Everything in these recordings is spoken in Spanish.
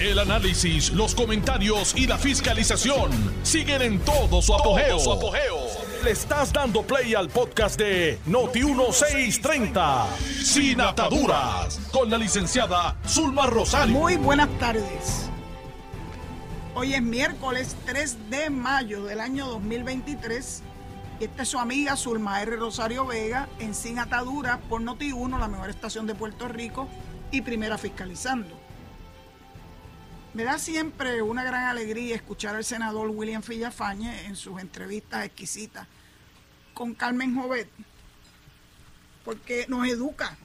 El análisis, los comentarios y la fiscalización siguen en todo su apogeo. Le estás dando play al podcast de Noti1630, Sin Ataduras, con la licenciada Zulma Rosario. Muy buenas tardes. Hoy es miércoles 3 de mayo del año 2023 y esta es su amiga Zulma R. Rosario Vega en Sin Ataduras por Noti1, la mejor estación de Puerto Rico y primera fiscalizando. Me da siempre una gran alegría escuchar al senador William Fillafañe en sus entrevistas exquisitas con Carmen Jovet, porque nos educa,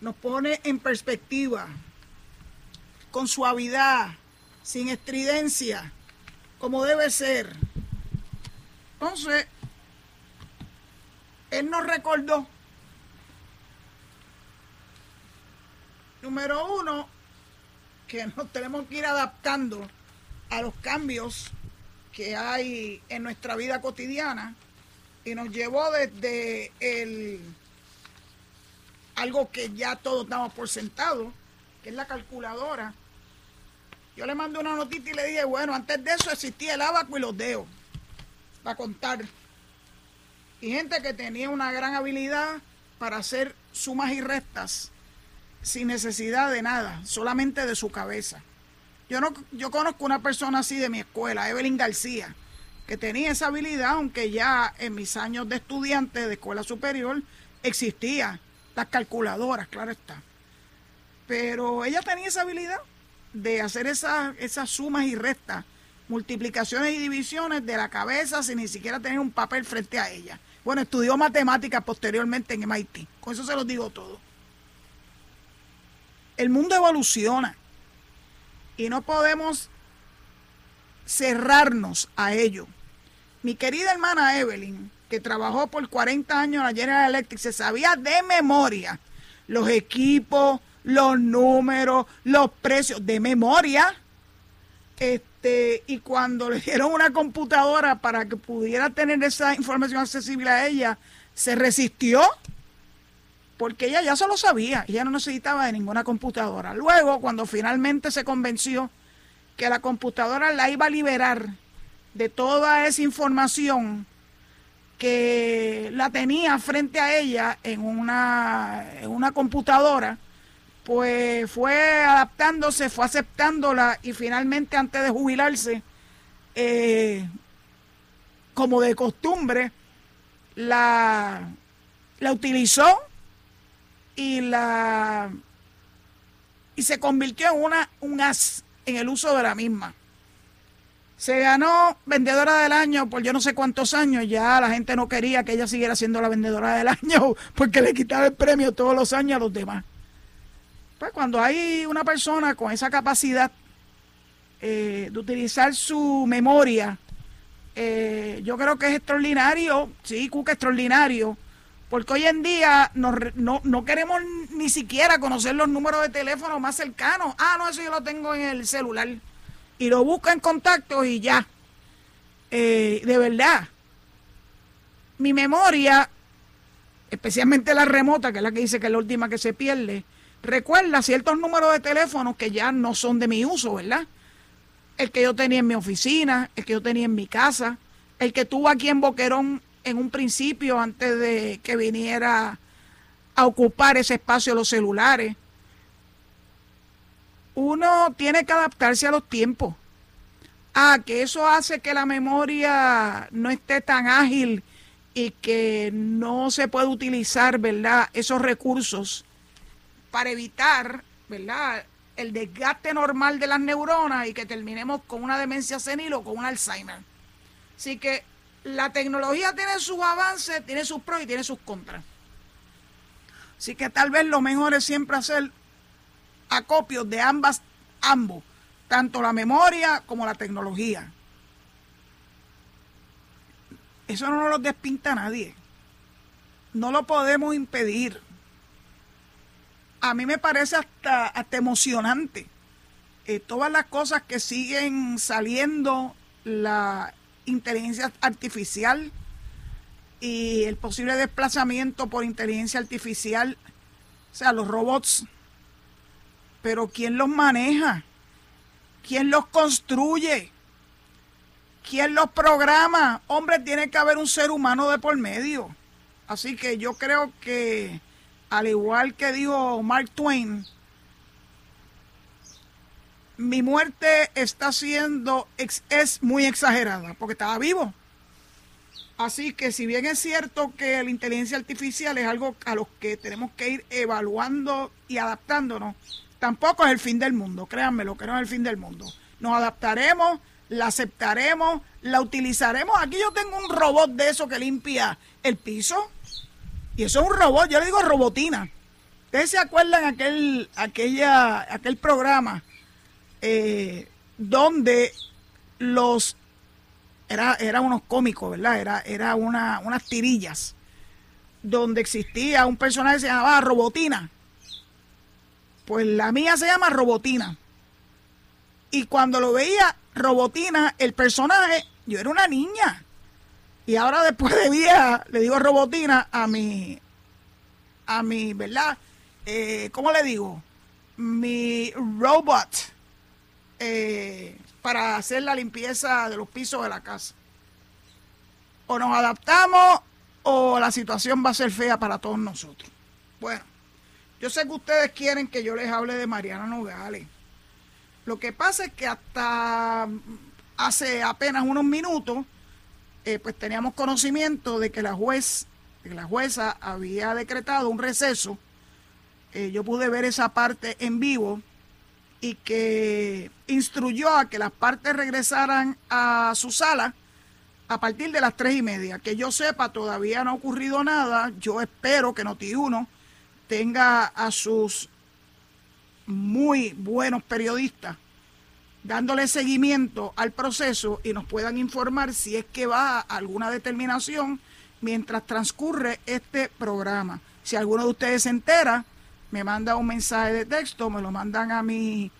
nos pone en perspectiva, con suavidad, sin estridencia, como debe ser. Entonces, él nos recordó, número uno, que nos tenemos que ir adaptando a los cambios que hay en nuestra vida cotidiana y nos llevó desde el algo que ya todos damos por sentado, que es la calculadora. Yo le mandé una notita y le dije, bueno, antes de eso existía el abaco y los dedos para contar. Y gente que tenía una gran habilidad para hacer sumas y restas sin necesidad de nada, solamente de su cabeza. Yo, no, yo conozco una persona así de mi escuela, Evelyn García, que tenía esa habilidad, aunque ya en mis años de estudiante de escuela superior existía las calculadoras, claro está. Pero ella tenía esa habilidad de hacer esas, esas sumas y restas, multiplicaciones y divisiones de la cabeza sin ni siquiera tener un papel frente a ella. Bueno, estudió matemáticas posteriormente en MIT. Con eso se los digo todo el mundo evoluciona y no podemos cerrarnos a ello. Mi querida hermana Evelyn, que trabajó por 40 años en la General Electric, se sabía de memoria los equipos, los números, los precios, de memoria. Este, y cuando le dieron una computadora para que pudiera tener esa información accesible a ella, se resistió porque ella ya se lo sabía, ella no necesitaba de ninguna computadora. Luego, cuando finalmente se convenció que la computadora la iba a liberar de toda esa información que la tenía frente a ella en una, en una computadora, pues fue adaptándose, fue aceptándola y finalmente antes de jubilarse, eh, como de costumbre, la, la utilizó y la y se convirtió en una un as en el uso de la misma. Se ganó vendedora del año por yo no sé cuántos años, ya la gente no quería que ella siguiera siendo la vendedora del año porque le quitaba el premio todos los años a los demás. Pues cuando hay una persona con esa capacidad eh, de utilizar su memoria, eh, yo creo que es extraordinario, sí, Cuca, extraordinario porque hoy en día no, no, queremos ni siquiera conocer los números de teléfono más cercanos. Ah, no, eso yo lo tengo en el celular. Y lo busco en contactos y ya. Eh, de verdad, mi memoria, especialmente la remota, que es la que dice que es la última que se pierde, recuerda ciertos números de teléfono que ya no son de mi uso, ¿verdad? El que yo tenía en mi oficina, el que yo tenía en mi casa, el que tuvo aquí en Boquerón en un principio antes de que viniera a ocupar ese espacio los celulares. Uno tiene que adaptarse a los tiempos. Ah, que eso hace que la memoria no esté tan ágil y que no se puede utilizar, ¿verdad? Esos recursos para evitar, ¿verdad? El desgaste normal de las neuronas y que terminemos con una demencia senil o con un Alzheimer. Así que la tecnología tiene sus avances, tiene sus pros y tiene sus contras. Así que tal vez lo mejor es siempre hacer acopios de ambas, ambos, tanto la memoria como la tecnología. Eso no lo despinta nadie. No lo podemos impedir. A mí me parece hasta, hasta emocionante eh, todas las cosas que siguen saliendo, la inteligencia artificial y el posible desplazamiento por inteligencia artificial, o sea, los robots. Pero ¿quién los maneja? ¿Quién los construye? ¿Quién los programa? Hombre, tiene que haber un ser humano de por medio. Así que yo creo que, al igual que dijo Mark Twain, mi muerte está siendo, es muy exagerada, porque estaba vivo. Así que si bien es cierto que la inteligencia artificial es algo a lo que tenemos que ir evaluando y adaptándonos, tampoco es el fin del mundo, créanme, lo que no es el fin del mundo. Nos adaptaremos, la aceptaremos, la utilizaremos. Aquí yo tengo un robot de eso que limpia el piso. Y eso es un robot, yo le digo robotina. ¿Ustedes se acuerdan aquel, aquella, aquel programa eh, donde los era, era unos cómicos, ¿verdad? Era, era una, unas tirillas donde existía un personaje que se llamaba Robotina. Pues la mía se llama Robotina. Y cuando lo veía Robotina, el personaje, yo era una niña. Y ahora después de vieja, le digo Robotina a mi, a mi, ¿verdad? Eh, ¿Cómo le digo? Mi robot eh, para hacer la limpieza de los pisos de la casa. O nos adaptamos o la situación va a ser fea para todos nosotros. Bueno, yo sé que ustedes quieren que yo les hable de Mariana Nogales. Lo que pasa es que hasta hace apenas unos minutos, eh, pues teníamos conocimiento de que la juez, que la jueza había decretado un receso. Eh, yo pude ver esa parte en vivo y que instruyó a que las partes regresaran a su sala a partir de las tres y media. Que yo sepa, todavía no ha ocurrido nada. Yo espero que Noti1 tenga a sus muy buenos periodistas dándole seguimiento al proceso y nos puedan informar si es que va a alguna determinación mientras transcurre este programa. Si alguno de ustedes se entera, me manda un mensaje de texto, me lo mandan a mi,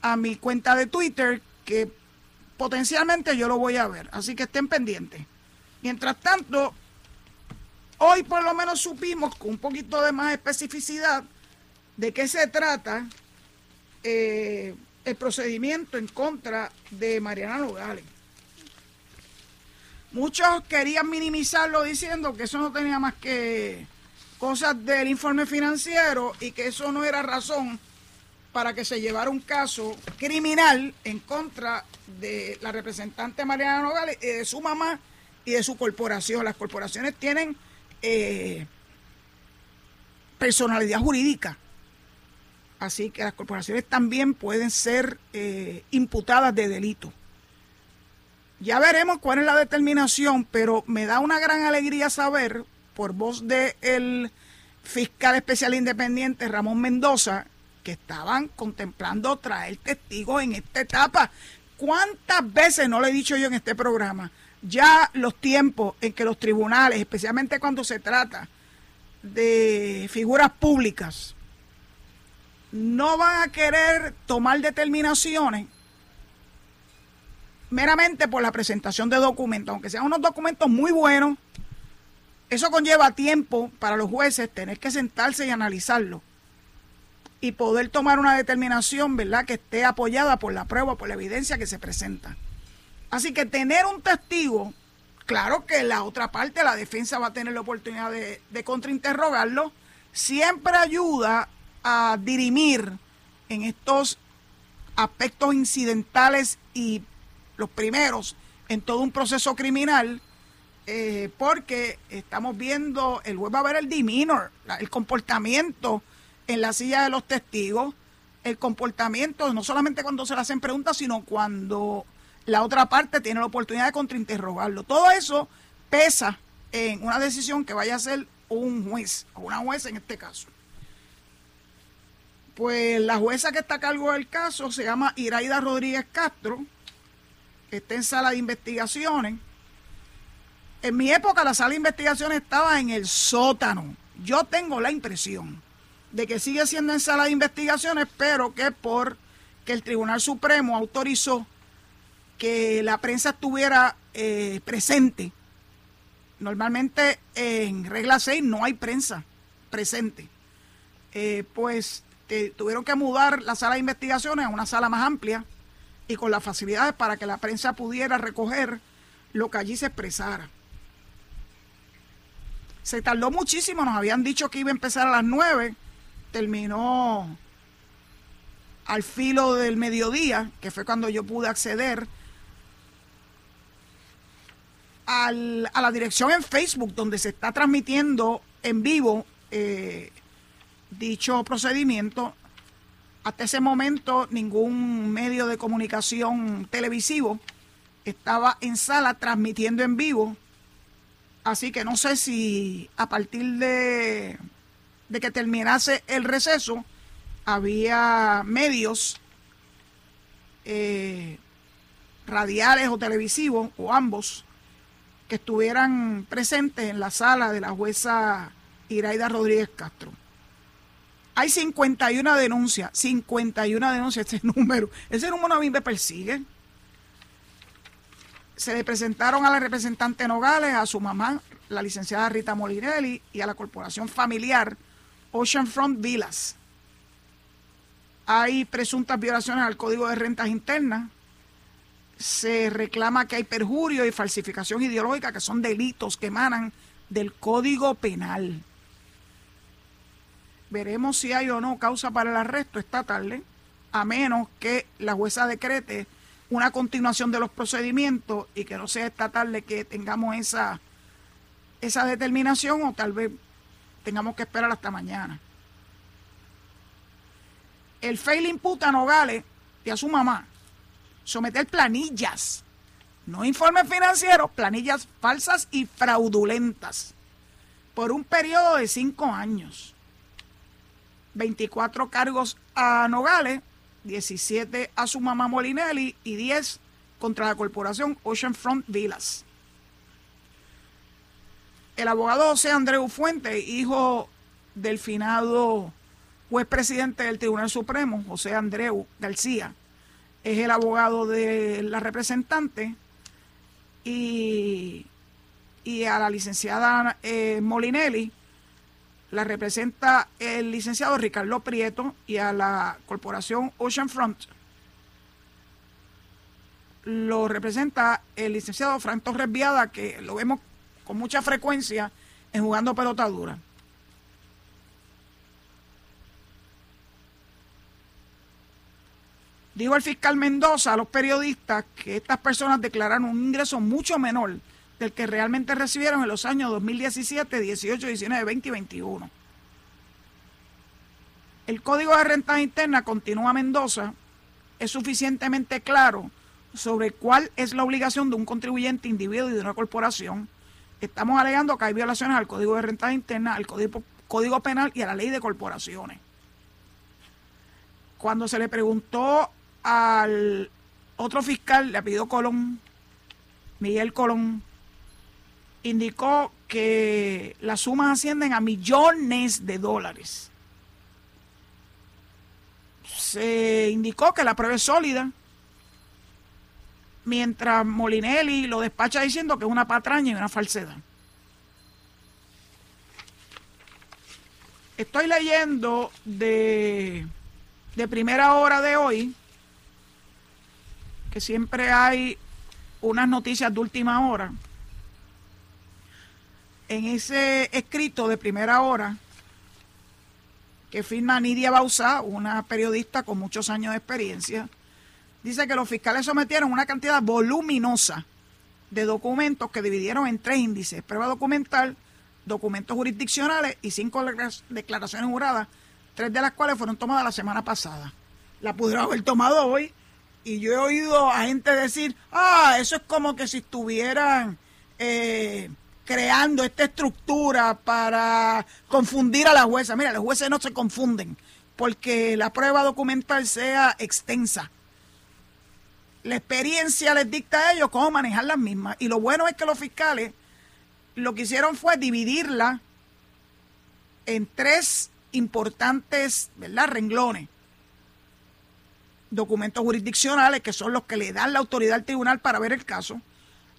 a mi cuenta de Twitter, que potencialmente yo lo voy a ver. Así que estén pendientes. Mientras tanto, hoy por lo menos supimos con un poquito de más especificidad de qué se trata eh, el procedimiento en contra de Mariana Nogales. Muchos querían minimizarlo diciendo que eso no tenía más que cosas del informe financiero y que eso no era razón para que se llevara un caso criminal en contra de la representante Mariana Nogales y de su mamá y de su corporación. Las corporaciones tienen eh, personalidad jurídica, así que las corporaciones también pueden ser eh, imputadas de delito. Ya veremos cuál es la determinación, pero me da una gran alegría saber por voz del fiscal especial independiente Ramón Mendoza, que estaban contemplando traer testigos en esta etapa. ¿Cuántas veces no le he dicho yo en este programa? Ya los tiempos en que los tribunales, especialmente cuando se trata de figuras públicas, no van a querer tomar determinaciones meramente por la presentación de documentos, aunque sean unos documentos muy buenos, eso conlleva tiempo para los jueces tener que sentarse y analizarlo y poder tomar una determinación, ¿verdad?, que esté apoyada por la prueba, por la evidencia que se presenta. Así que tener un testigo, claro que la otra parte, la defensa va a tener la oportunidad de, de contrainterrogarlo, siempre ayuda a dirimir en estos aspectos incidentales y los primeros en todo un proceso criminal eh, porque estamos viendo, el juez va a ver el demeanor, el comportamiento en la silla de los testigos, el comportamiento no solamente cuando se le hacen preguntas, sino cuando la otra parte tiene la oportunidad de contrainterrogarlo. Todo eso pesa en una decisión que vaya a ser un juez, o una jueza en este caso. Pues la jueza que está a cargo del caso se llama Iraida Rodríguez Castro, está en sala de investigaciones en mi época la sala de investigación estaba en el sótano. Yo tengo la impresión de que sigue siendo en sala de investigaciones, pero que por que el Tribunal Supremo autorizó que la prensa estuviera eh, presente. Normalmente en regla 6 no hay prensa presente. Eh, pues tuvieron que mudar la sala de investigaciones a una sala más amplia y con las facilidades para que la prensa pudiera recoger lo que allí se expresara. Se tardó muchísimo, nos habían dicho que iba a empezar a las 9, terminó al filo del mediodía, que fue cuando yo pude acceder a la dirección en Facebook donde se está transmitiendo en vivo eh, dicho procedimiento. Hasta ese momento ningún medio de comunicación televisivo estaba en sala transmitiendo en vivo. Así que no sé si a partir de, de que terminase el receso había medios eh, radiales o televisivos o ambos que estuvieran presentes en la sala de la jueza Iraida Rodríguez Castro. Hay 51 denuncias, 51 denuncias, ese número, ese número a mí me persigue. Se le presentaron a la representante Nogales, a su mamá, la licenciada Rita Molinelli, y a la corporación familiar Oceanfront Villas. Hay presuntas violaciones al Código de Rentas Internas. Se reclama que hay perjurio y falsificación ideológica, que son delitos que emanan del Código Penal. Veremos si hay o no causa para el arresto esta tarde, a menos que la jueza decrete una continuación de los procedimientos y que no sea esta tarde que tengamos esa, esa determinación o tal vez tengamos que esperar hasta mañana. El FEI imputa a Nogales y a su mamá someter planillas, no informes financieros, planillas falsas y fraudulentas, por un periodo de cinco años. 24 cargos a Nogales, 17 a su mamá Molinelli y 10 contra la corporación Oceanfront Villas. El abogado José Andreu Fuente, hijo del finado juez presidente del Tribunal Supremo, José Andreu García, es el abogado de la representante y, y a la licenciada eh, Molinelli la representa el licenciado Ricardo Prieto y a la corporación Oceanfront lo representa el licenciado Frank Torres Viada, que lo vemos con mucha frecuencia en jugando pelota dura. Dijo el fiscal Mendoza a los periodistas que estas personas declararon un ingreso mucho menor del que realmente recibieron en los años 2017, 18, 19, 20 y 21. El Código de Rentas Internas, continúa Mendoza, es suficientemente claro sobre cuál es la obligación de un contribuyente individuo y de una corporación. Estamos alegando que hay violaciones al Código de Rentas Internas, al Código, Código Penal y a la Ley de Corporaciones. Cuando se le preguntó al otro fiscal, le pidió Colón, Miguel Colón, indicó que las sumas ascienden a millones de dólares. Se indicó que la prueba es sólida, mientras Molinelli lo despacha diciendo que es una patraña y una falsedad. Estoy leyendo de, de primera hora de hoy, que siempre hay unas noticias de última hora en ese escrito de primera hora que firma Nidia Bausa, una periodista con muchos años de experiencia, dice que los fiscales sometieron una cantidad voluminosa de documentos que dividieron en tres índices, prueba documental, documentos jurisdiccionales y cinco declaraciones juradas, tres de las cuales fueron tomadas la semana pasada. La pudieron haber tomado hoy y yo he oído a gente decir, ah, eso es como que si estuvieran... Eh, creando esta estructura para confundir a la jueza. Mira, los jueces no se confunden porque la prueba documental sea extensa. La experiencia les dicta a ellos cómo manejar las mismas. Y lo bueno es que los fiscales lo que hicieron fue dividirla en tres importantes ¿verdad? renglones. Documentos jurisdiccionales, que son los que le dan la autoridad al tribunal para ver el caso.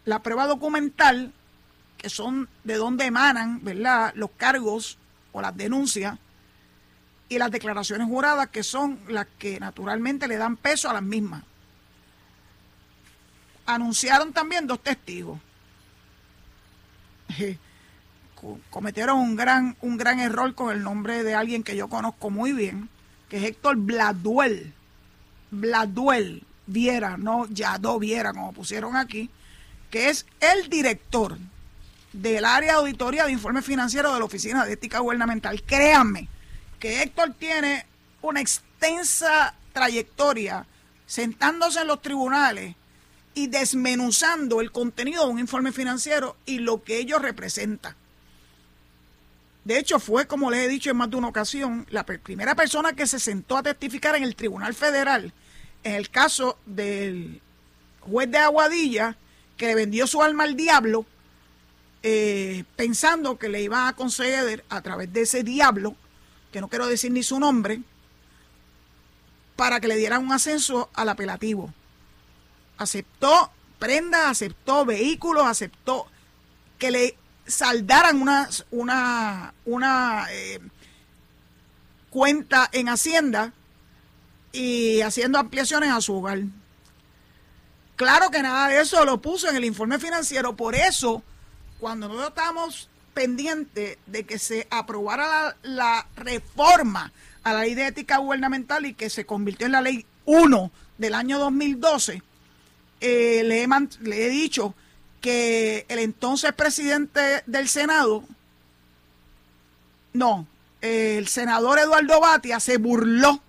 La prueba documental, son de dónde emanan, ¿verdad?, los cargos o las denuncias y las declaraciones juradas, que son las que naturalmente le dan peso a las mismas. anunciaron también dos testigos. Cometieron un gran, un gran error con el nombre de alguien que yo conozco muy bien, que es Héctor Bladuel. Bladuel Viera, no Yadó Viera, como pusieron aquí, que es el director del área de auditoría de informe financiero de la Oficina de Ética Gubernamental. Créanme que Héctor tiene una extensa trayectoria sentándose en los tribunales y desmenuzando el contenido de un informe financiero y lo que ello representa. De hecho, fue, como les he dicho en más de una ocasión, la primera persona que se sentó a testificar en el Tribunal Federal en el caso del juez de Aguadilla que le vendió su alma al diablo eh, pensando que le iba a conceder a través de ese diablo, que no quiero decir ni su nombre, para que le dieran un ascenso al apelativo. Aceptó prendas, aceptó vehículos, aceptó que le saldaran una, una, una eh, cuenta en Hacienda y haciendo ampliaciones a su hogar. Claro que nada de eso lo puso en el informe financiero, por eso cuando nosotros estábamos pendientes de que se aprobara la, reforma a la ley de ética gubernamental y que se convirtió en la ley 1 del año 2012, eh, le he dicho que el entonces presidente del Senado, no, el senador Eduardo Batia se burló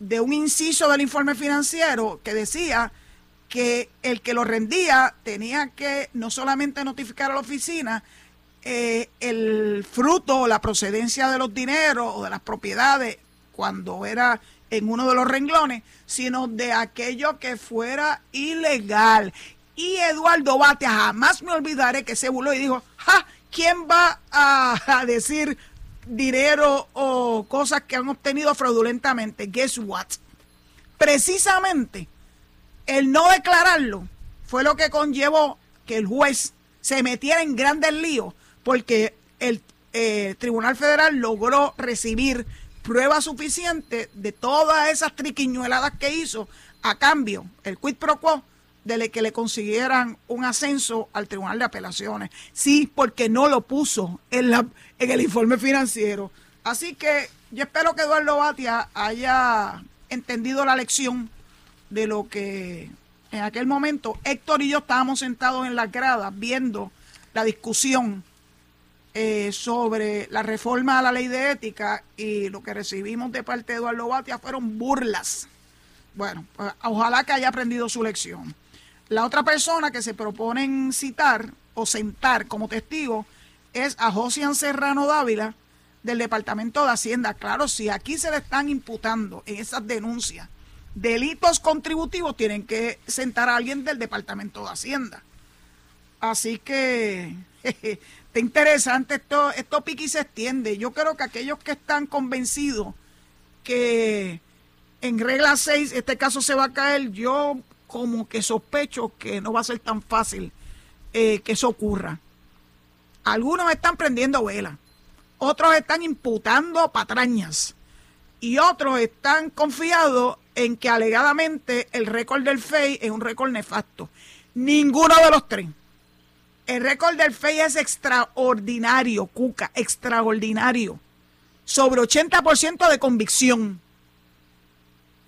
de un inciso del informe financiero que decía que el que lo rendía tenía que no solamente notificar a la oficina eh, el fruto o la procedencia de los dineros o de las propiedades cuando era en uno de los renglones, sino de aquello que fuera ilegal. Y Eduardo Batia, jamás me olvidaré que se burló y dijo, ¿quién va a, decir dinero o cosas que han obtenido fraudulentamente? Guess what? Precisamente el no declararlo fue lo que conllevó que el juez se metiera en grandes líos porque el eh, Tribunal Federal logró recibir pruebas suficientes de todas esas triquiñueladas que hizo a cambio, el quid pro quo, de que le consiguieran un ascenso al Tribunal de Apelaciones. Sí, porque no lo puso en, la, en el informe financiero. Así que yo espero que Eduardo Batia haya entendido la lección de lo que en aquel momento Héctor y yo estábamos sentados en la grada viendo la discusión eh, sobre la reforma a la ley de ética y lo que recibimos de parte de Eduardo Batia fueron burlas. Bueno, pues, ojalá que haya aprendido su lección. La otra persona que se proponen citar o sentar como testigo es a Josian Serrano Dávila del Departamento de Hacienda. Claro, si aquí se le están imputando en esas denuncias delitos contributivos tienen que sentar a alguien del Departamento de Hacienda. Así que está interesante esto, esto piqui se extiende. Yo creo que aquellos que están convencidos que en regla 6 este caso se va a caer, yo como que sospecho que no va a ser tan fácil eh, que eso ocurra. Algunos están prendiendo vela, otros están imputando patrañas y otros están confiados en que alegadamente el récord del FEI es un récord nefasto. Ninguno de los tres. El récord del FEI es extraordinario, Cuca, extraordinario. Sobre 80% de convicción.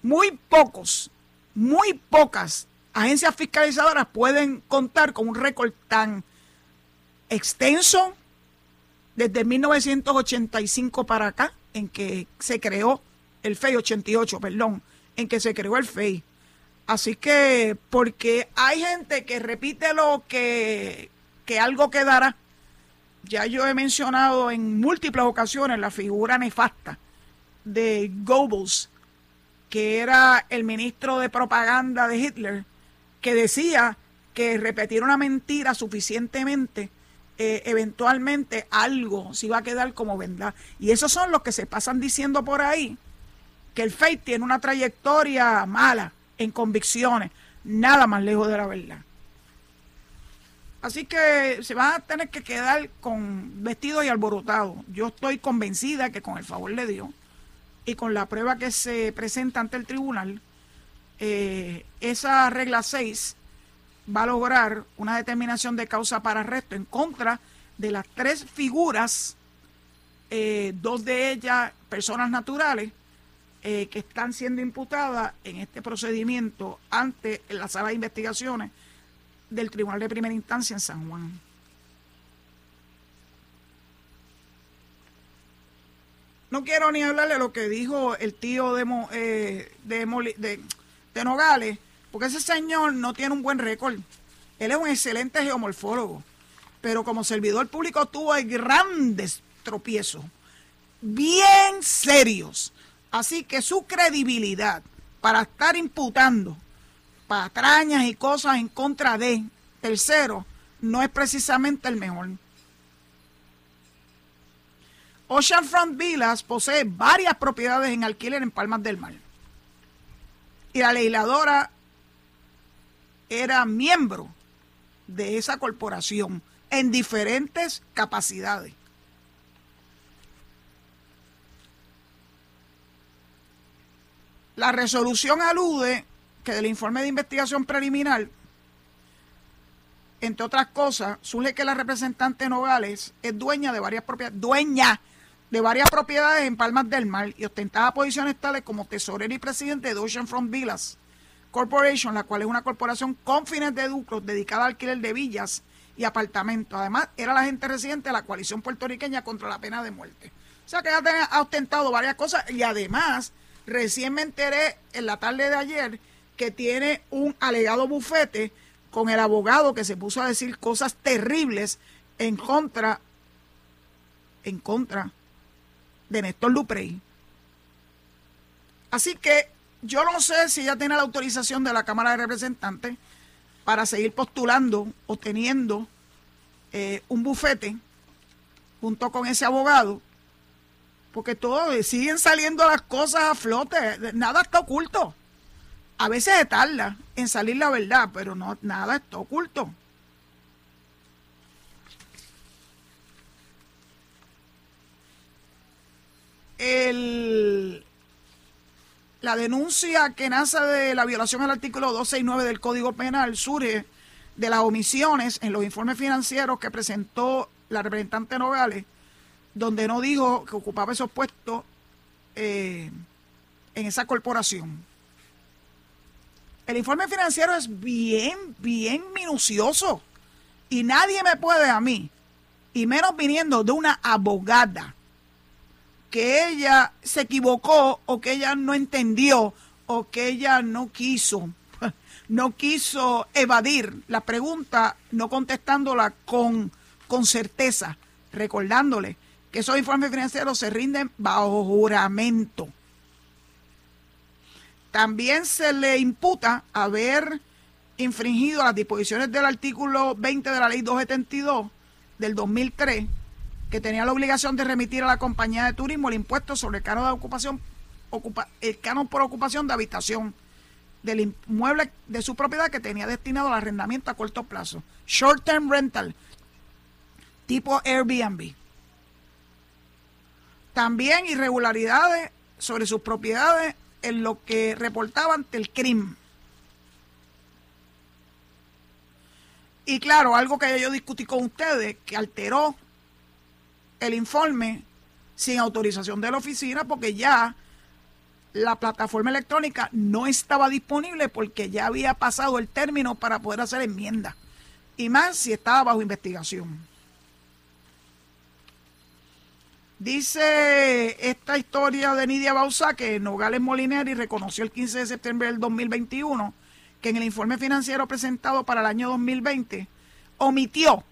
Muy pocos, muy pocas agencias fiscalizadoras pueden contar con un récord tan extenso desde 1985 para acá, en que se creó el FEI 88, perdón, en que se creó el FEI. Así que, porque hay gente que repite lo que, que algo quedará. Ya yo he mencionado en múltiples ocasiones la figura nefasta de Goebbels, que era el ministro de propaganda de Hitler, que decía que repetir una mentira suficientemente, eh, eventualmente algo se iba a quedar como verdad. Y esos son los que se pasan diciendo por ahí, que el FEI tiene una trayectoria mala en convicciones, nada más lejos de la verdad. Así que se van a tener que quedar con vestidos y alborotados. Yo estoy convencida que con el favor de Dios y con la prueba que se presenta ante el tribunal, eh, esa regla 6 va a lograr una determinación de causa para arresto en contra de las tres figuras, eh, dos de ellas personas naturales, eh, que están siendo imputadas en este procedimiento ante la sala de investigaciones del Tribunal de Primera Instancia en San Juan. No quiero ni hablarle de lo que dijo el tío de, eh, de, de Nogales, porque ese señor no tiene un buen récord. Él es un excelente geomorfólogo, pero como servidor público tuvo grandes tropiezos, bien serios. Así que su credibilidad para estar imputando patrañas y cosas en contra de terceros no es precisamente el mejor. Oceanfront Villas posee varias propiedades en alquiler en Palmas del Mar. Y la legisladora era miembro de esa corporación en diferentes capacidades. La resolución alude que del informe de investigación preliminar, entre otras cosas, surge que la representante Nogales es dueña de varias propiedades, dueña de varias propiedades en Palmas del Mar y ostentaba posiciones tales como tesorero y presidente de Oceanfront Villas Corporation, la cual es una corporación con fines de lucro dedicada al alquiler de villas y apartamentos. Además, era la gente residente de la coalición puertorriqueña contra la pena de muerte. O sea que ha ostentado varias cosas y además, recién me enteré en la tarde de ayer que tiene un alegado bufete con el abogado que se puso a decir cosas terribles en contra en contra de Néstor Duprey. Así que yo no sé si ella tiene la autorización de la Cámara de Representantes para seguir postulando o teniendo eh, un bufete junto con ese abogado, porque todo siguen saliendo las cosas a flote, nada está oculto. A veces se tarda en salir la verdad, pero no nada está oculto. El, la denuncia que nace de la violación al artículo 269 del Código Penal surge de las omisiones en los informes financieros que presentó la representante Nogales, donde no dijo que ocupaba esos puestos eh, en esa corporación. El informe financiero es bien, bien minucioso y nadie me puede a mí, y menos viniendo de una abogada que ella se equivocó o que ella no entendió o que ella no quiso, no quiso evadir la pregunta, no contestándola con, con certeza, recordándole esos informes financieros se rinden bajo juramento. También se le imputa haber infringido las disposiciones del artículo 20 de la ley 272 del 2003 que tenía la obligación de remitir a la compañía de turismo el impuesto sobre el canon de ocupación, el canon por ocupación de habitación del inmueble de su propiedad que tenía destinado al arrendamiento a corto plazo. Short term rental, tipo Airbnb. También irregularidades sobre sus propiedades en lo que reportaba ante el crimen. Y claro, algo que yo discutí con ustedes, que alteró el informe sin autorización de la oficina porque ya la plataforma electrónica no estaba disponible porque ya había pasado el término para poder hacer enmienda Y más si estaba bajo investigación. Dice esta historia de Nidia Bausa que Nogales Molineri reconoció el 15 de septiembre del 2021 que en el informe financiero presentado para el año 2020 omitió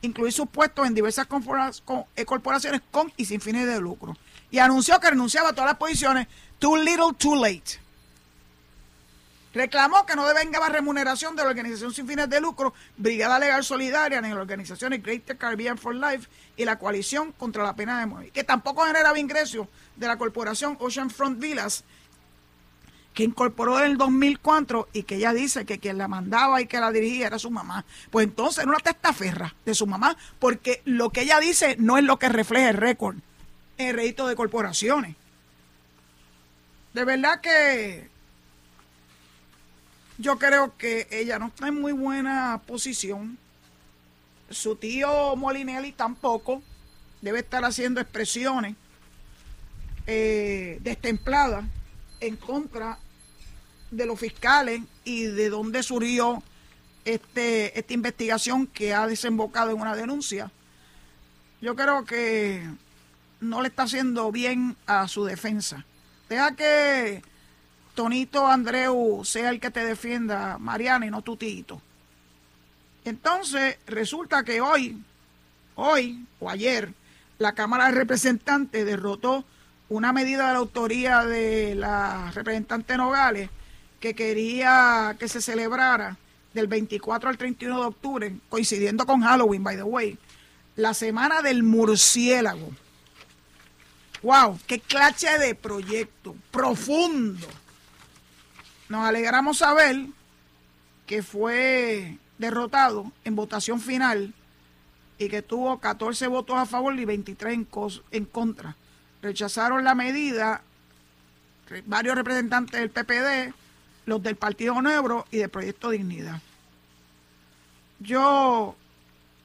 incluir sus puestos en diversas eh, corporaciones con y sin fines de lucro. Y anunció que renunciaba a todas las posiciones, too little, too late. Reclamó que no devengaba remuneración de la organización sin fines de lucro, Brigada Legal Solidaria, ni las organizaciones Greater Caribbean for Life y la coalición contra la pena de muerte, que tampoco generaba ingresos de la corporación Ocean Front Villas que incorporó en el 2004 y que ella dice que quien la mandaba y que la dirigía era su mamá. Pues entonces era una testaferra de su mamá, porque lo que ella dice no es lo que refleja el récord en el registro de corporaciones. De verdad que Yo creo que ella no está en muy buena posición. Su tío Molinelli tampoco. Debe estar haciendo expresiones eh, destempladas en contra de los fiscales y de dónde surgió este, esta investigación que ha desembocado en una denuncia. Yo creo que no le está haciendo bien a su defensa. Deja que Tonito Andreu sea el que te defienda, Mariana, y no tu tito. Entonces, resulta que hoy, hoy o ayer, la Cámara de Representantes derrotó una medida de la autoría de la representante Nogales que quería que se celebrara del 24 al 31 de octubre, coincidiendo con Halloween, by the way, la semana del murciélago. ¡Wow! ¡Qué clase de proyecto! ¡Profundo! Nos alegramos saber que fue derrotado en votación final y que tuvo 14 votos a favor y 23 en, en contra. Rechazaron la medida varios representantes del PPD, los del Partido Nuevo y del Proyecto Dignidad. Yo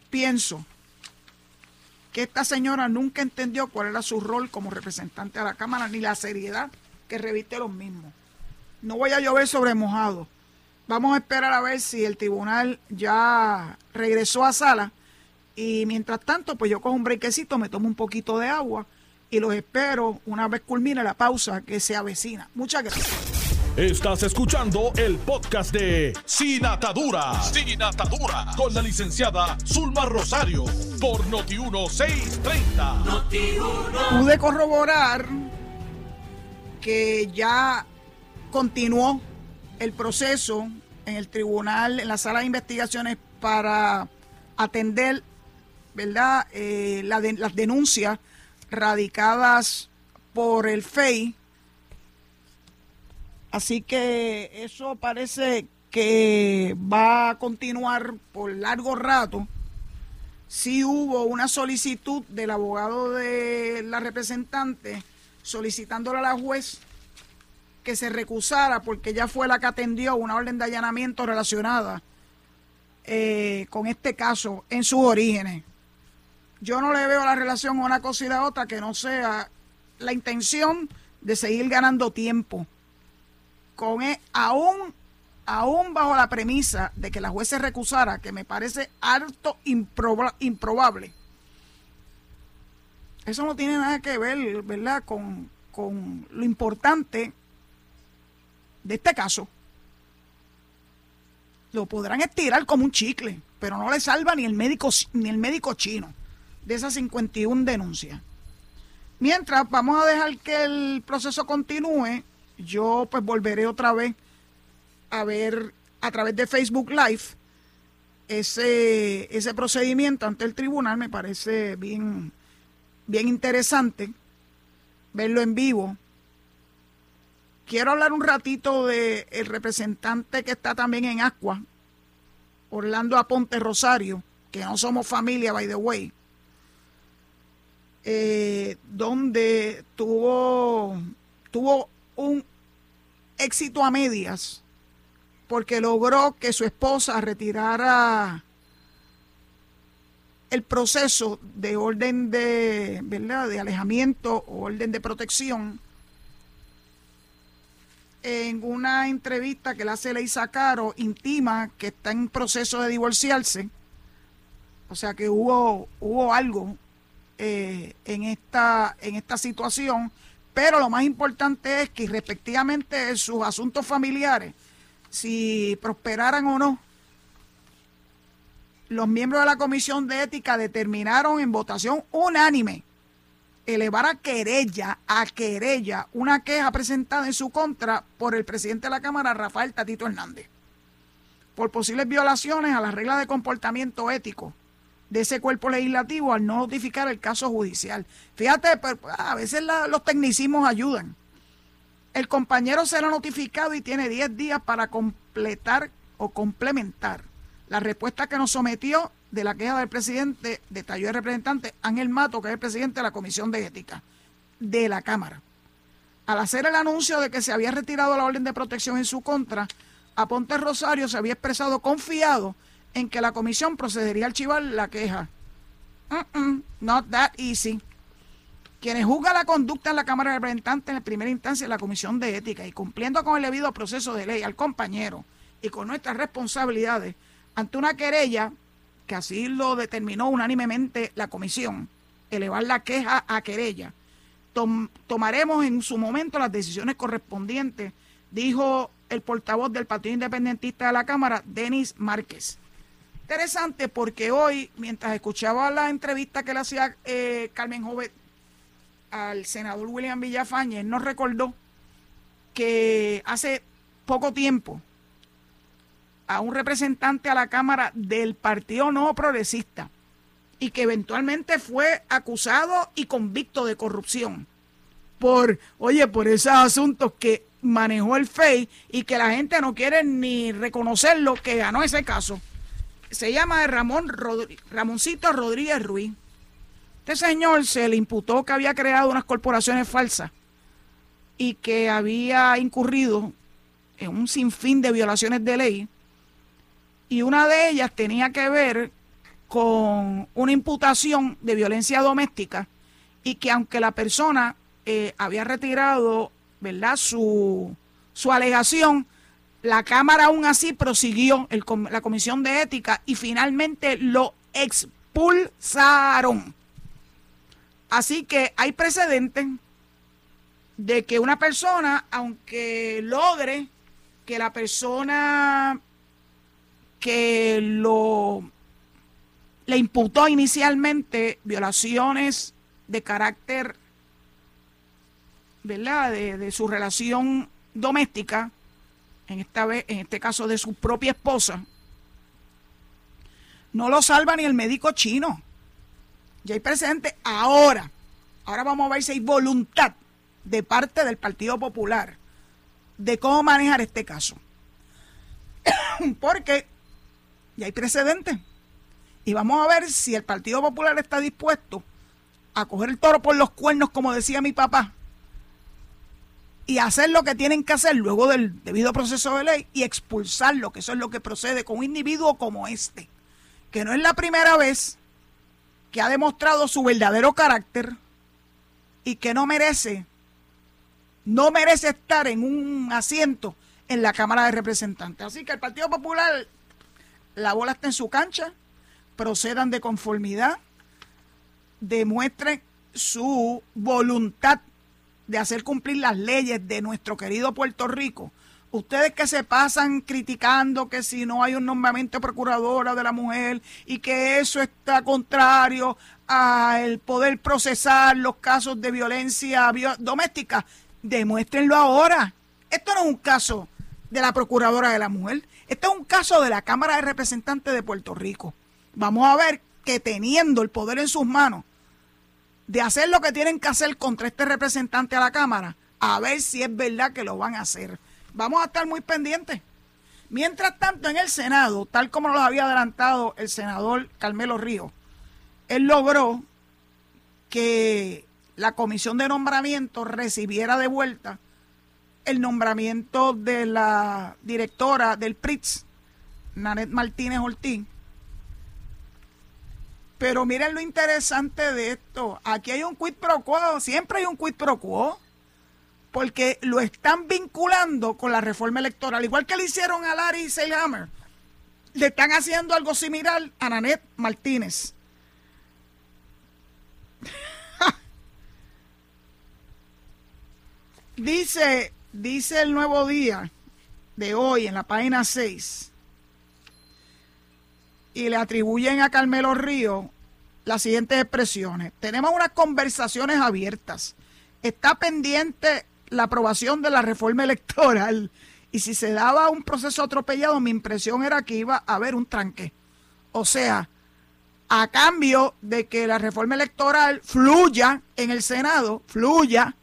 pienso que esta señora nunca entendió cuál era su rol como representante de la Cámara ni la seriedad que reviste los mismos. No voy a llover sobre mojado. Vamos a esperar a ver si el tribunal ya regresó a sala y mientras tanto pues yo cojo un brequecito, me tomo un poquito de agua y los espero una vez culmine la pausa que se avecina. Muchas gracias. Estás escuchando el podcast de Sin Atadura. Sin Atadura. Con la licenciada Zulma Rosario. Por Noti1630. Noti Pude corroborar que ya continuó el proceso en el tribunal, en la sala de investigaciones para atender, ¿verdad?, eh, las denuncias radicadas por el FEI Así que eso parece que va a continuar por largo rato. Sí hubo una solicitud del abogado de la representante solicitándole a la juez que se recusara porque ella fue la que atendió una orden de allanamiento relacionada eh, con este caso en sus orígenes. Yo no le veo la relación a una cosa y la otra que no sea la intención de seguir ganando tiempo con e, aún, aún bajo la premisa de que la juez se recusara, que me parece harto improbable, eso no tiene nada que ver, ¿verdad?, con, con lo importante de este caso. Lo podrán estirar como un chicle, pero no le salva ni el médico, ni el médico chino de esas 51 denuncias. Mientras, vamos a dejar que el proceso continúe yo pues volveré otra vez a ver a través de Facebook Live ese, ese procedimiento ante el tribunal. Me parece bien, bien interesante verlo en vivo. Quiero hablar un ratito del el representante que está también en Aqua, Orlando Aponte Rosario, que no somos familia, by the way, eh, donde tuvo, tuvo un éxito a medias porque logró que su esposa retirara el proceso de orden de, ¿verdad? de alejamiento o orden de protección. En una entrevista que le hace Leisa Caro, intima que está en proceso de divorciarse. O sea que hubo, hubo algo eh, en, esta, en esta situación pero lo más importante es que respectivamente sus asuntos familiares, si prosperaran o no, los miembros de la Comisión de Ética determinaron en votación unánime elevar a querella, a querella, una queja presentada en su contra por el presidente de la Cámara, Rafael Tatito Hernández, por posibles violaciones a las reglas de comportamiento ético de ese cuerpo legislativo al no notificar el caso judicial. Fíjate, pues, a veces los tecnicismos ayudan. El compañero será notificado y tiene 10 días para completar o complementar la respuesta que nos sometió de la queja del presidente, detalló el representante Ángel Mato, que es el presidente de la Comisión de Ética de la Cámara. Al hacer el anuncio de que se había retirado la orden de protección en su contra, Aponte Rosario se había expresado confiado en que la comisión procedería a archivar la queja. not that easy. Quienes juzgan la conducta en la Cámara de Representantes en primera instancia en la Comisión de Ética y cumpliendo con el debido proceso de ley al compañero y con nuestras responsabilidades ante una querella, que así lo determinó unánimemente la comisión, elevar la queja a querella, tomaremos en su momento las decisiones correspondientes, dijo el portavoz del Partido Independentista de la Cámara, Denis Márquez. Interesante porque hoy, mientras escuchaba la entrevista que le hacía eh, Carmen Jovet al senador William Villafañez, nos recordó que hace poco tiempo a un representante a la Cámara del Partido No Progresista y que eventualmente fue acusado y convicto de corrupción por, oye, por esos asuntos que manejó el FEI y que la gente no quiere ni reconocerlo que ganó ese caso. Se llama Ramón Ramoncito Rodríguez Ruiz. Este señor se le imputó que había creado unas corporaciones falsas y que había incurrido en un sinfín de violaciones de ley. Y una de ellas tenía que ver con una imputación de violencia doméstica y que aunque la persona eh, había retirado ¿verdad? Su, su alegación, la Cámara aún así prosiguió la Comisión de Ética y finalmente lo expulsaron. Así que hay precedentes de que una persona, aunque logre que la persona que lo le imputó inicialmente violaciones de carácter, ¿verdad?, de, de su relación doméstica, en, esta vez, en este caso de su propia esposa, no lo salva ni el médico chino. Ya hay presente ahora. Ahora vamos a ver si hay voluntad de parte del Partido Popular de cómo manejar este caso. Porque ya hay precedentes. Y vamos a ver si el Partido Popular está dispuesto a coger el toro por los cuernos, como decía mi papá, y hacer lo que tienen que hacer luego del debido proceso de ley y expulsarlo, que eso es lo que procede con un individuo como este, que no es la primera vez que ha demostrado su verdadero carácter y que no merece, no merece estar en un asiento en la Cámara de Representantes. Así que el Partido Popular, la bola está en su cancha, procedan de conformidad, demuestren su voluntad de hacer cumplir las leyes de nuestro querido Puerto Rico. Ustedes que se pasan criticando que si no hay un nombramiento procuradora de la mujer y que eso está contrario al poder procesar los casos de violencia doméstica, demuéstrenlo ahora. Esto no es un caso de la procuradora de la mujer, esto es un caso de la Cámara de Representantes de Puerto Rico. Vamos a ver que teniendo el poder en sus manos, de hacer lo que tienen que hacer contra este representante a la Cámara, a ver si es verdad que lo van a hacer. Vamos a estar muy pendientes. Mientras tanto, en el Senado, tal como nos había adelantado el senador Carmelo Río, él logró que la comisión de nombramiento recibiera de vuelta el nombramiento de la directora del PRITS, Nanet Martínez Ortiz, pero miren lo interesante de esto. Aquí hay un quid pro quo, siempre hay un quid pro quo, porque lo están vinculando con la reforma electoral. Igual que le hicieron a Larry Seilhammer, le están haciendo algo similar a Nanette Martínez. dice, dice el nuevo día de hoy en la página 6 y le atribuyen a Carmelo Río las siguientes expresiones. Tenemos unas conversaciones abiertas. Está pendiente la aprobación de la reforma electoral y si se daba un proceso atropellado, mi impresión era que iba a haber un tranque. O sea, a cambio de que la reforma electoral fluya en el Senado, fluya,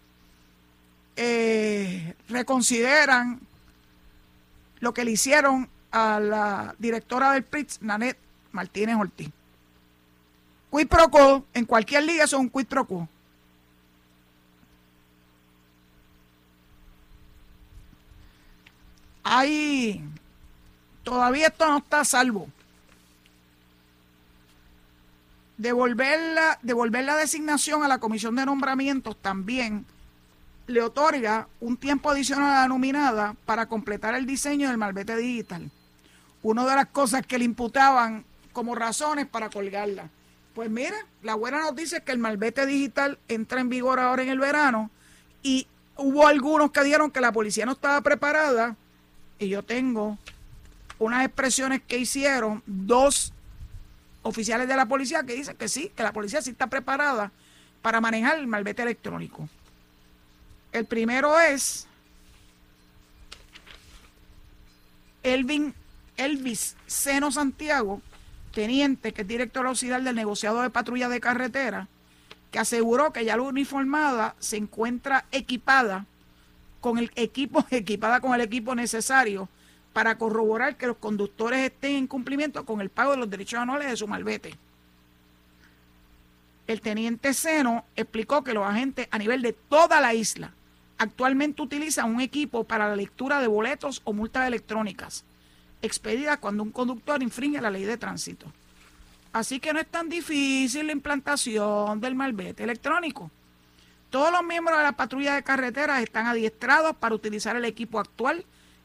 eh, reconsideran lo que le hicieron a la directora del PRITS, Nanette Martínez Ortiz. Quid pro quo, en cualquier liga son un quid pro quo. Todavía esto no está a salvo. Devolver devolver la designación a la comisión de nombramientos también le otorga un tiempo adicional a la nominada para completar el diseño del malvete digital. Una de las cosas que le imputaban como razones para colgarla. Pues mira, la buena noticia es que el malvete digital entra en vigor ahora en el verano y hubo algunos que dijeron que la policía no estaba preparada y yo tengo unas expresiones que hicieron dos oficiales de la policía que dicen que sí, que la policía sí está preparada para manejar el malvete electrónico. El primero es Elvin Elvis Seno Santiago, teniente, que es director auxiliar del negociado de patrulla de carretera, que aseguró que ya la uniformada se encuentra equipada con el equipo, equipada con el equipo necesario para corroborar que los conductores estén en cumplimiento con el pago de los derechos anuales de su malvete. El teniente Seno explicó que los agentes a nivel de toda la isla actualmente utilizan un equipo para la lectura de boletos o multas electrónicas expedidas cuando un conductor infringe la ley de tránsito. Así que no es tan difícil la implantación del malvete electrónico. Todos los miembros de la patrulla de carreteras están adiestrados para utilizar el equipo actual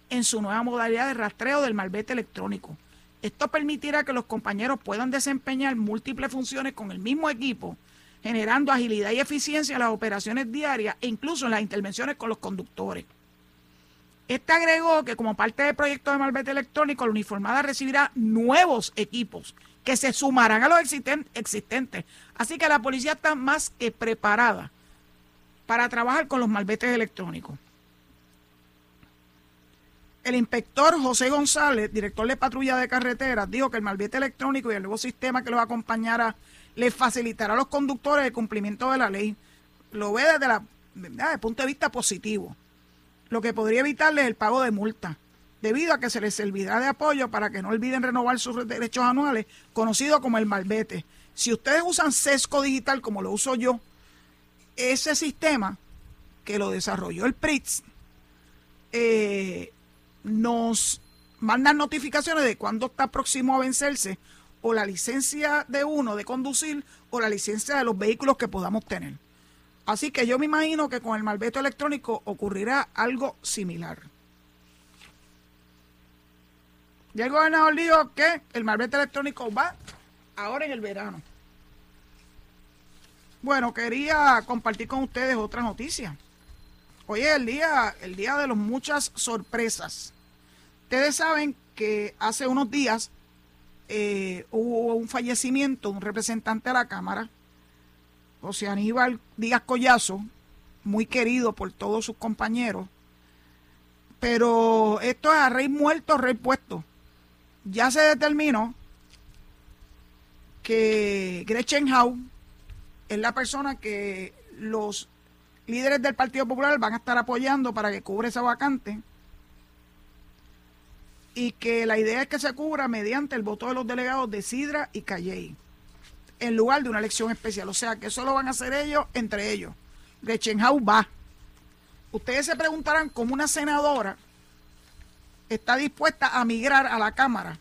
en su nueva modalidad de rastreo del malvete electrónico. Esto permitirá que los compañeros puedan desempeñar múltiples funciones con el mismo equipo generando agilidad y eficiencia en las operaciones diarias e incluso en las intervenciones con los conductores. Este agregó que como parte del proyecto de Malvete Electrónico, la uniformada recibirá nuevos equipos que se sumarán a los existentes. Así que la policía está más que preparada para trabajar con los malvetes electrónicos. El inspector José González, director de patrulla de carreteras, dijo que el malvete electrónico y el nuevo sistema que lo acompañará le facilitará a los conductores el cumplimiento de la ley. Lo ve desde, la, el punto de vista positivo. Lo que podría evitarles el pago de multa, debido a que se les servirá de apoyo para que no olviden renovar sus derechos anuales, conocido como el malvete. Si ustedes usan sesco digital como lo uso yo, ese sistema que lo desarrolló el PRITS, eh, nos mandan notificaciones de cuándo está próximo a vencerse o la licencia de uno de conducir o la licencia de los vehículos que podamos tener. Así que yo me imagino que con el malvete electrónico ocurrirá algo similar. Ya el gobernador dijo que el malvete electrónico va ahora en el verano. Bueno, quería compartir con ustedes otra noticia. Hoy es el día, el día de las muchas sorpresas. Ustedes saben que hace unos días eh, hubo un fallecimiento de un representante de la Cámara, José Aníbal Díaz Collazo, muy querido por todos sus compañeros, pero esto es a rey muerto, rey puesto. Ya se determinó que Gretchen Howe es la persona que los líderes del Partido Popular van a estar apoyando para que cubra esa vacante y que la idea es que se cubra mediante el voto de los delegados de Sidra y Calley, en lugar de una elección especial. O sea, que eso lo van a hacer ellos entre ellos. Gretchenhaus va. Ustedes se preguntarán cómo una senadora está dispuesta a migrar a la Cámara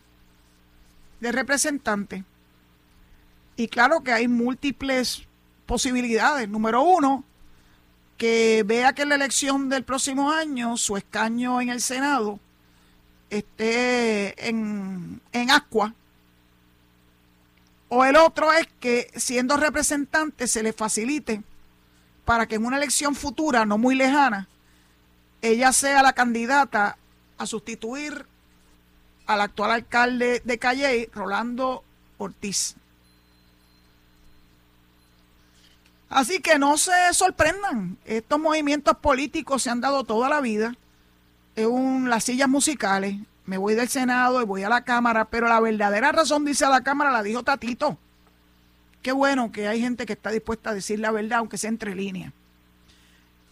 de Representantes. Y claro que hay múltiples posibilidades. Número uno, que vea que en la elección del próximo año su escaño en el Senado esté en, en. O el otro es que siendo representante se le facilite para que en una elección futura, no muy lejana, ella sea la candidata a sustituir al actual alcalde de Calle, Rolando Ortiz. Así que no se sorprendan, estos movimientos políticos se han dado toda la vida un, las sillas musicales, me voy del Senado y voy a la Cámara, pero la verdadera razón, dice a la Cámara, la dijo Tatito. Qué bueno que hay gente que está dispuesta a decir la verdad, aunque sea entre líneas.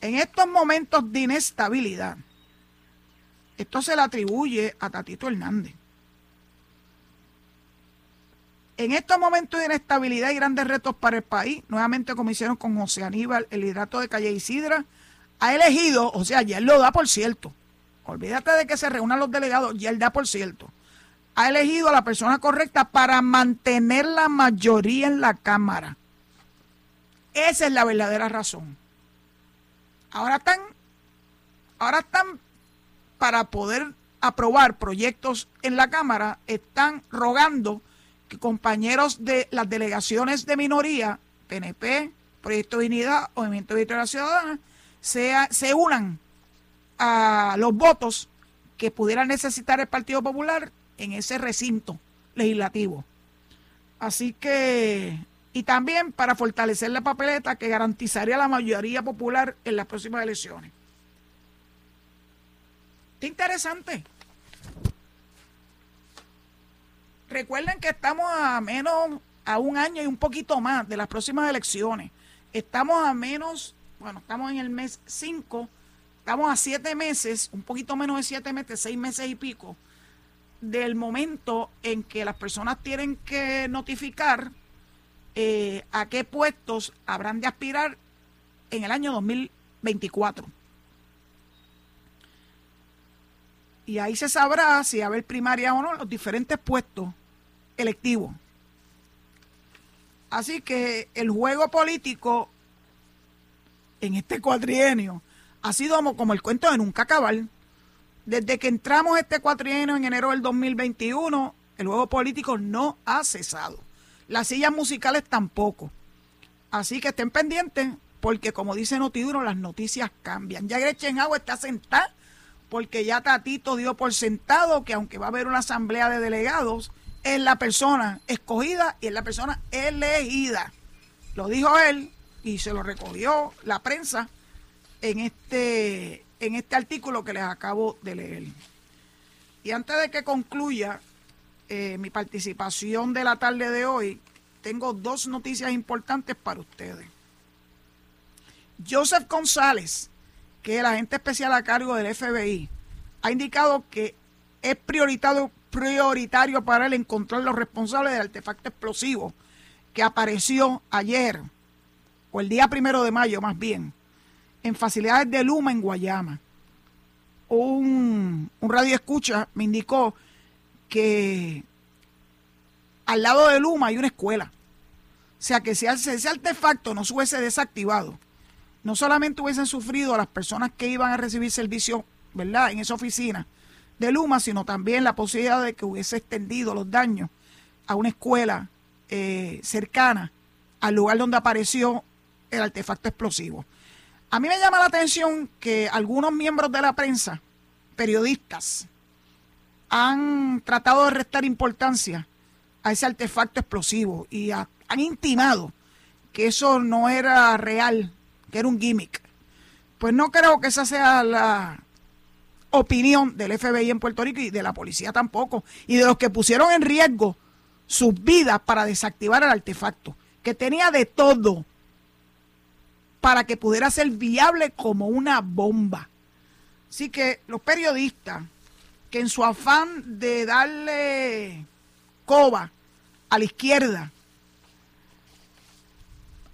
En estos momentos de inestabilidad, esto se le atribuye a Tatito Hernández. En estos momentos de inestabilidad y grandes retos para el país, nuevamente como hicieron con José Aníbal, el hidrato de Calle Isidra, ha elegido, o sea, ya él lo da por cierto, Olvídate de que se reúnan los delegados y él da por cierto. ha elegido a la persona correcta para mantener la mayoría en la Cámara. Esa es la verdadera razón. Ahora están, ahora están para poder aprobar proyectos en la Cámara, están rogando que compañeros de las delegaciones de minoría, PNP, Proyecto de Unidad o Movimiento de Victoria Ciudadana, sea, se unan a los votos que pudiera necesitar el Partido Popular en ese recinto legislativo. Así que, y también para fortalecer la papeleta que garantizaría la mayoría popular en las próximas elecciones. Está interesante. Recuerden que estamos a menos, a un año y un poquito más de las próximas elecciones. Estamos a menos, bueno, estamos en el mes 5, estamos a siete meses, un poquito menos de siete meses, seis meses y pico, del momento en que las personas tienen que notificar eh, a qué puestos habrán de aspirar en el año 2024. Y ahí se sabrá si va a haber primaria o no los diferentes puestos electivo. Así que el juego político en este cuatrienio ha sido como, el cuento de nunca acabar. Desde que entramos este cuatrienio en enero del 2021, el juego político no ha cesado. Las sillas musicales tampoco. Así que estén pendientes, porque como dice Notiduro, las noticias cambian. Ya Gretchen Agua está sentada, porque ya Tatito dio por sentado que aunque va a haber una asamblea de delegados, es la persona escogida y es la persona elegida. Lo dijo él y se lo recogió la prensa en este, en este artículo que les acabo de leer. Y antes de que concluya eh, mi participación de la tarde de hoy, tengo dos noticias importantes para ustedes. Joseph González, que es el agente especial a cargo del FBI, ha indicado que es prioritario, prioritario para él encontrar los responsables del artefacto explosivo que apareció ayer, o el día primero de mayo más bien, en facilidades de Luma en Guayama. Un, un radio escucha me indicó que al lado de Luma hay una escuela. O sea que si ese artefacto no se hubiese desactivado, no solamente hubiesen sufrido las personas que iban a recibir servicio, ¿verdad?, en esa oficina, de Luma, sino también la posibilidad de que hubiese extendido los daños a una escuela eh, cercana al lugar donde apareció el artefacto explosivo. A mí me llama la atención que algunos miembros de la prensa, periodistas, han tratado de restar importancia a ese artefacto explosivo y han intimado que eso no era real, que era un gimmick. Pues no creo que esa sea la, opinión del FBI en Puerto Rico y de la policía tampoco, y de los que pusieron en riesgo sus vidas para desactivar el artefacto, que tenía de todo para que pudiera ser viable como una bomba. Así que los periodistas, que en su afán de darle coba a la izquierda,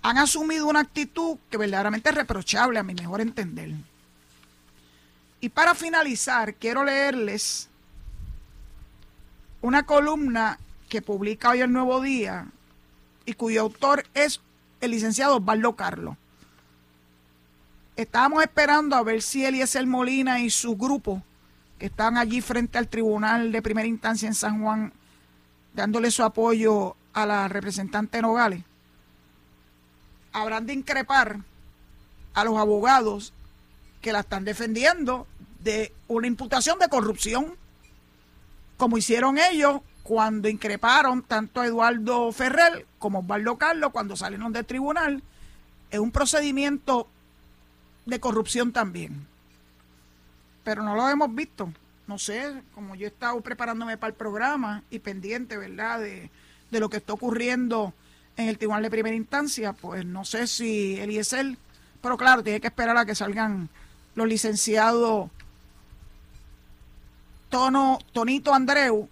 han asumido una actitud que verdaderamente es reprochable a mi mejor entender. Y para finalizar, quiero leerles una columna que publica hoy el Nuevo Día y cuyo autor es el licenciado Osvaldo Carlos. Estábamos esperando a ver si Eliezer Molina y su grupo, que están allí frente al Tribunal de Primera Instancia en San Juan, dándole su apoyo a la representante Nogales, habrán de increpar a los abogados que la están defendiendo de una imputación de corrupción, como hicieron ellos cuando increparon tanto a Eduardo Ferrer como a Osvaldo Carlos cuando salieron del tribunal. Es un procedimiento de corrupción también. Pero no lo hemos visto. No sé, como yo he estado preparándome para el programa y pendiente, ¿verdad?, de, de lo que está ocurriendo en el tribunal de primera instancia, pues no sé si Eliezer, pero claro, tiene que esperar a que salgan los licenciados Tono, Tonito Andreu,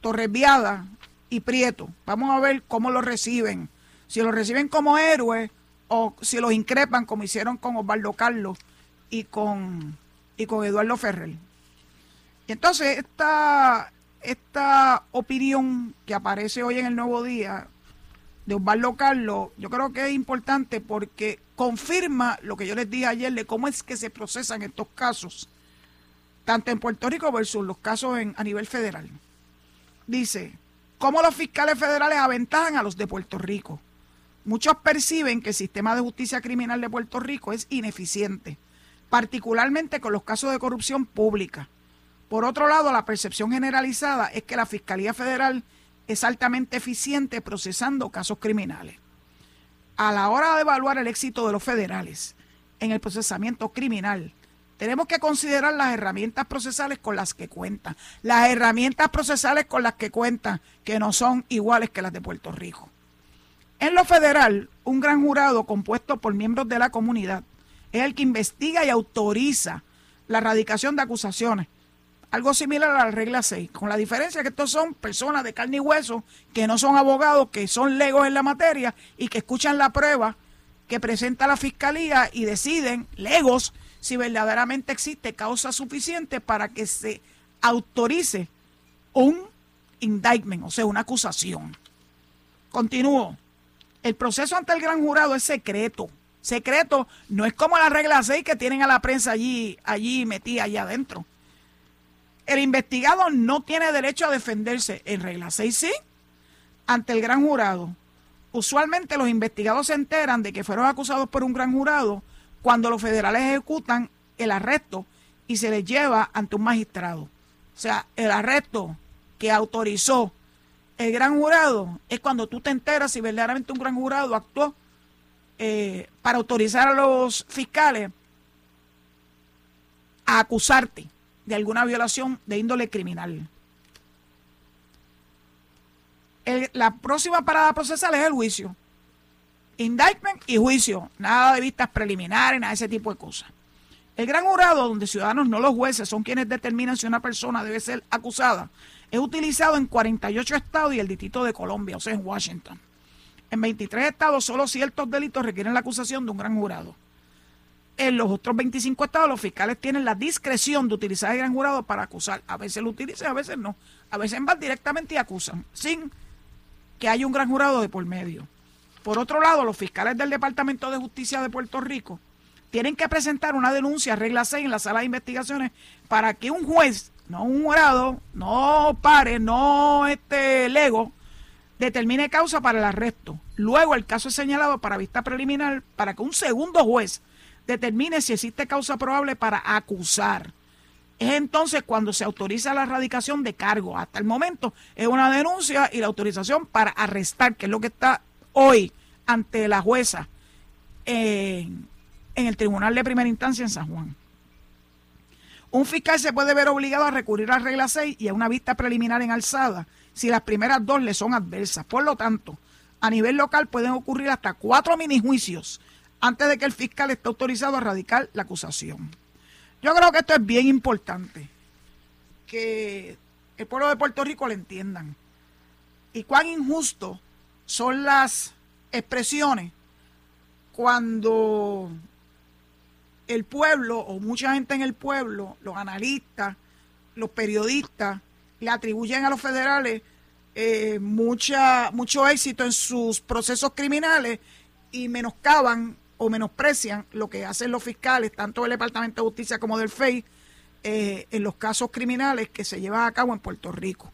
Torres Viada y Prieto. Vamos a ver cómo lo reciben. Si lo reciben como héroes o si los increpan como hicieron con Osvaldo Carlos y con, y con Eduardo Ferrer. Y entonces esta, esta opinión que aparece hoy en el Nuevo Día de Osvaldo Carlos, yo creo que es importante porque confirma lo que yo les dije ayer de cómo es que se procesan estos casos, tanto en Puerto Rico versus los casos en, a nivel federal. Dice, cómo los fiscales federales aventajan a los de Puerto Rico. Muchos perciben que el sistema de justicia criminal de Puerto Rico es ineficiente, particularmente con los casos de corrupción pública. Por otro lado, la percepción generalizada es que la Fiscalía Federal es altamente eficiente procesando casos criminales. A la hora de evaluar el éxito de los federales en el procesamiento criminal, tenemos que considerar las herramientas procesales con las que cuentan. Las herramientas procesales con las que cuentan, que no son iguales que las de Puerto Rico. En lo federal, un gran jurado compuesto por miembros de la comunidad es el que investiga y autoriza la erradicación de acusaciones, algo similar a la regla 6, con la diferencia que estos son personas de carne y hueso, que no son abogados, que son legos en la materia y que escuchan la prueba que presenta la fiscalía y deciden, legos, si verdaderamente existe causa suficiente para que se autorice un indictment, o sea, una acusación. Continúo. El proceso ante el gran jurado es secreto. Secreto no es como la regla 6 que tienen a la prensa allí, allí metida allá adentro. El investigado no tiene derecho a defenderse. En regla 6 sí, ante el gran jurado. Usualmente los investigados se enteran de que fueron acusados por un gran jurado cuando los federales ejecutan el arresto y se les lleva ante un magistrado. O sea, el arresto que autorizó el gran jurado es cuando tú te enteras si verdaderamente un gran jurado actuó eh, para autorizar a los fiscales a acusarte de alguna violación de índole criminal. la próxima parada procesal es el juicio. Indictment y juicio. Nada de vistas preliminares, nada de ese tipo de cosas. El gran jurado, donde ciudadanos, no los jueces, son quienes determinan si una persona debe ser acusada, es utilizado en 48 estados y el Distrito de Colombia, o sea, en Washington. En 23 estados, solo ciertos delitos requieren la acusación de un gran jurado. En los otros 25 estados los fiscales tienen la discreción de utilizar el gran jurado para acusar. A veces lo utilizan, a veces no. A veces van directamente y acusan, sin que haya un gran jurado de por medio. Por otro lado, los fiscales del Departamento de Justicia de Puerto Rico tienen que presentar una denuncia, regla 6, en la sala de investigaciones para que un juez, no un jurado, no pare, no este lego, determine causa para el arresto. Luego el caso es señalado para vista preliminar para que un segundo juez determine si existe causa probable para acusar. Es entonces cuando se autoriza la erradicación de cargo. Hasta el momento es una denuncia y la autorización para arrestar, que es lo que está hoy ante la jueza en, en el Tribunal de Primera Instancia en San Juan. Un fiscal se puede ver obligado a recurrir a regla 6 y a una vista preliminar en alzada si las primeras dos le son adversas. Por lo tanto, a nivel local pueden ocurrir hasta cuatro mini juicios antes de que el fiscal esté autorizado a radicar la acusación. Yo creo que esto es bien importante, que el pueblo de Puerto Rico lo entiendan. Y cuán injusto son las expresiones cuando el pueblo o mucha gente en el pueblo, los analistas, los periodistas, le atribuyen a los federales eh, mucha, mucho éxito en sus procesos criminales y menoscaban o menosprecian lo que hacen los fiscales, tanto del Departamento de Justicia como del FEI, eh, en los casos criminales que se llevan a cabo en Puerto Rico.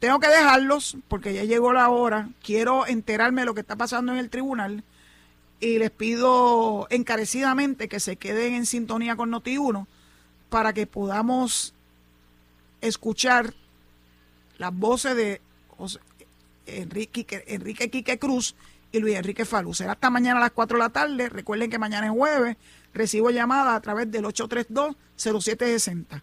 Tengo que dejarlos porque ya llegó la hora. Quiero enterarme de lo que está pasando en el tribunal y les pido encarecidamente que se queden en sintonía con Noti1 para que podamos escuchar las voces de Enrique, Enrique Quique Cruz y Luis Enrique Falú. Será hasta mañana a las 4 de la tarde. Recuerden que mañana es jueves. Recibo llamada a través del 832-0760.